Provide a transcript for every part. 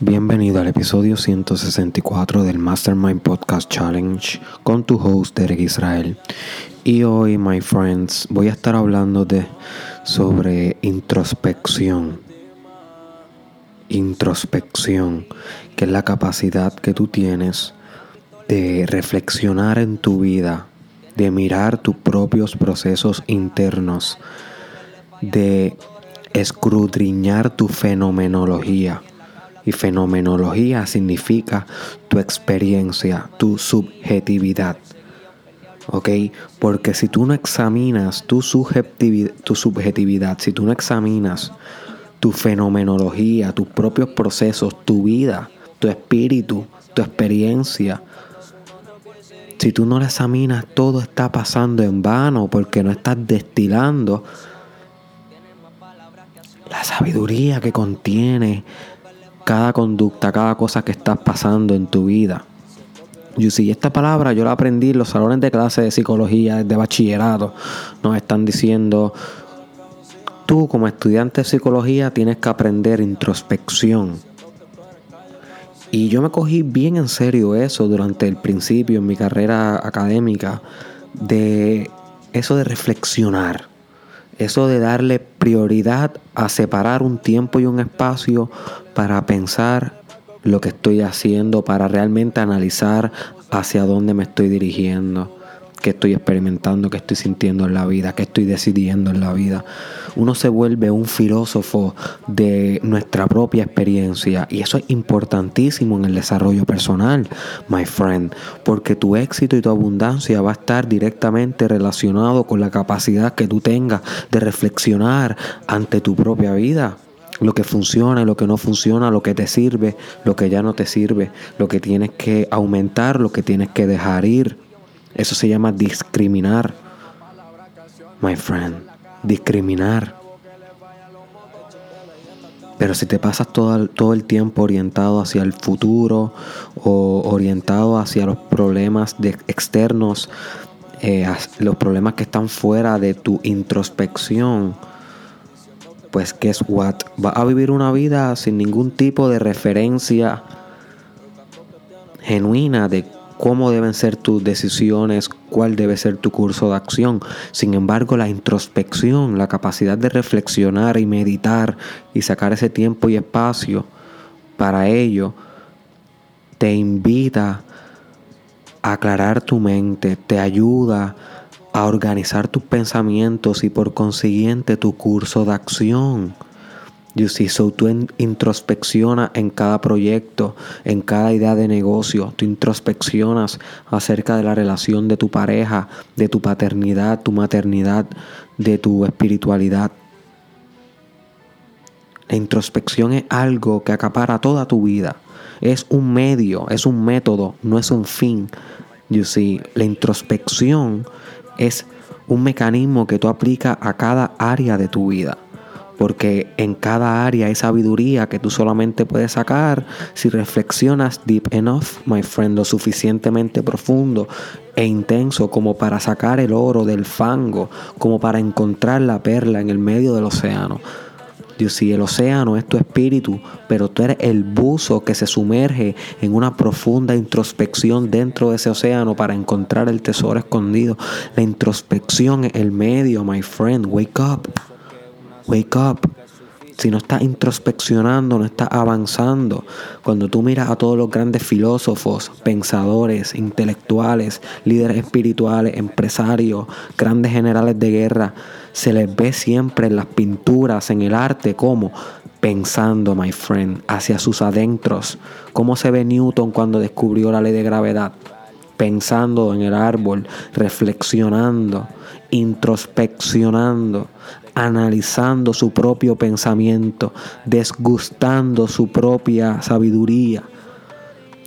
Bienvenido al episodio 164 del Mastermind Podcast Challenge con tu host Derek Israel. Y hoy, my friends, voy a estar hablando de sobre introspección. Introspección, que es la capacidad que tú tienes de reflexionar en tu vida, de mirar tus propios procesos internos, de escudriñar tu fenomenología y fenomenología significa tu experiencia, tu subjetividad. ¿Ok? Porque si tú no examinas tu subjetividad, tu subjetividad, si tú no examinas tu fenomenología, tus propios procesos, tu vida, tu espíritu, tu experiencia, si tú no la examinas, todo está pasando en vano porque no estás destilando la sabiduría que contiene cada conducta, cada cosa que estás pasando en tu vida. Y si esta palabra yo la aprendí en los salones de clase de psicología, de bachillerato. Nos están diciendo, tú como estudiante de psicología tienes que aprender introspección. Y yo me cogí bien en serio eso durante el principio en mi carrera académica, de eso de reflexionar. Eso de darle prioridad a separar un tiempo y un espacio para pensar lo que estoy haciendo, para realmente analizar hacia dónde me estoy dirigiendo que estoy experimentando, que estoy sintiendo en la vida, que estoy decidiendo en la vida. Uno se vuelve un filósofo de nuestra propia experiencia y eso es importantísimo en el desarrollo personal, my friend, porque tu éxito y tu abundancia va a estar directamente relacionado con la capacidad que tú tengas de reflexionar ante tu propia vida lo que funciona, lo que no funciona, lo que te sirve, lo que ya no te sirve, lo que tienes que aumentar, lo que tienes que dejar ir. Eso se llama discriminar. My friend, discriminar. Pero si te pasas todo el, todo el tiempo orientado hacia el futuro o orientado hacia los problemas externos, eh, los problemas que están fuera de tu introspección, pues guess what? Vas a vivir una vida sin ningún tipo de referencia genuina de cómo deben ser tus decisiones, cuál debe ser tu curso de acción. Sin embargo, la introspección, la capacidad de reflexionar y meditar y sacar ese tiempo y espacio para ello, te invita a aclarar tu mente, te ayuda a organizar tus pensamientos y por consiguiente tu curso de acción. You so tú introspeccionas en cada proyecto, en cada idea de negocio, tú introspeccionas acerca de la relación de tu pareja, de tu paternidad, tu maternidad, de tu espiritualidad. La introspección es algo que acapara toda tu vida. Es un medio, es un método, no es un fin. You see, la introspección es un mecanismo que tú aplicas a cada área de tu vida porque en cada área hay sabiduría que tú solamente puedes sacar si reflexionas deep enough, my friend, lo suficientemente profundo e intenso como para sacar el oro del fango, como para encontrar la perla en el medio del océano. Dios, si el océano es tu espíritu, pero tú eres el buzo que se sumerge en una profunda introspección dentro de ese océano para encontrar el tesoro escondido. La introspección es el medio, my friend. Wake up. Wake up. Si no estás introspeccionando, no estás avanzando. Cuando tú miras a todos los grandes filósofos, pensadores, intelectuales, líderes espirituales, empresarios, grandes generales de guerra, se les ve siempre en las pinturas, en el arte, como pensando, my friend, hacia sus adentros. ¿Cómo se ve Newton cuando descubrió la ley de gravedad? Pensando en el árbol, reflexionando, introspeccionando, analizando su propio pensamiento, desgustando su propia sabiduría,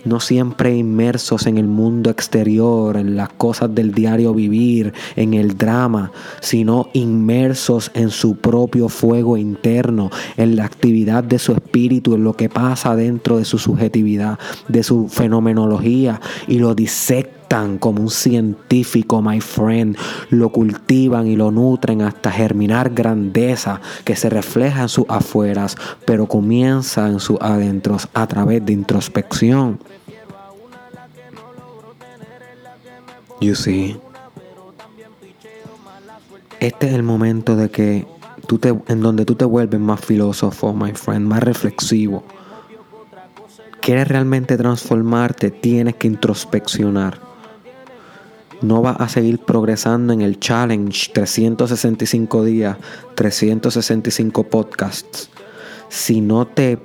no siempre inmersos en el mundo exterior, en las cosas del diario vivir, en el drama, sino inmersos en su propio fuego interno, en la actividad de su espíritu, en lo que pasa dentro de su subjetividad, de su fenomenología, y lo disecta tratan como un científico, my friend. Lo cultivan y lo nutren hasta germinar grandeza que se refleja en sus afueras, pero comienza en sus adentros a través de introspección. You see. Este es el momento de que tú te, en donde tú te vuelves más filósofo, my friend, más reflexivo. ¿Quieres realmente transformarte? Tienes que introspeccionar. No vas a seguir progresando en el challenge 365 días, 365 podcasts. Si no te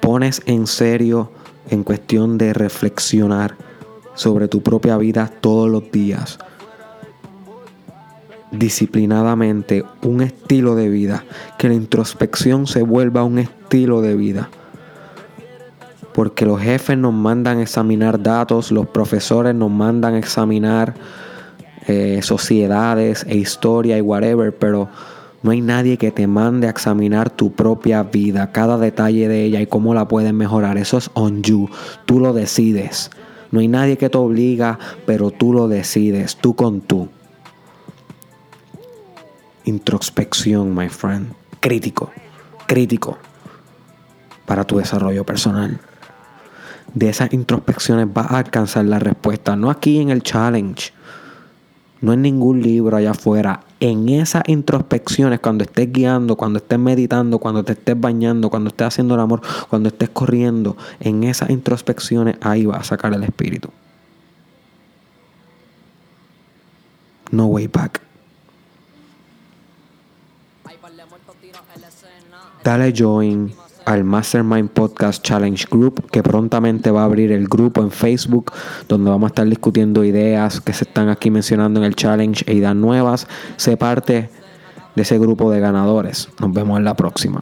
pones en serio en cuestión de reflexionar sobre tu propia vida todos los días disciplinadamente un estilo de vida, que la introspección se vuelva un estilo de vida. Porque los jefes nos mandan examinar datos, los profesores nos mandan examinar eh, sociedades e historia y whatever, pero no hay nadie que te mande a examinar tu propia vida, cada detalle de ella y cómo la puedes mejorar. Eso es on you, tú lo decides. No hay nadie que te obliga, pero tú lo decides, tú con tú introspección, my friend. Crítico, crítico para tu desarrollo personal. De esas introspecciones vas a alcanzar la respuesta, no aquí en el challenge, no en ningún libro allá afuera. En esas introspecciones, cuando estés guiando, cuando estés meditando, cuando te estés bañando, cuando estés haciendo el amor, cuando estés corriendo, en esas introspecciones ahí vas a sacar el espíritu. No way back. Dale join al Mastermind Podcast Challenge Group, que prontamente va a abrir el grupo en Facebook, donde vamos a estar discutiendo ideas que se están aquí mencionando en el challenge e ideas nuevas. Sé parte de ese grupo de ganadores. Nos vemos en la próxima.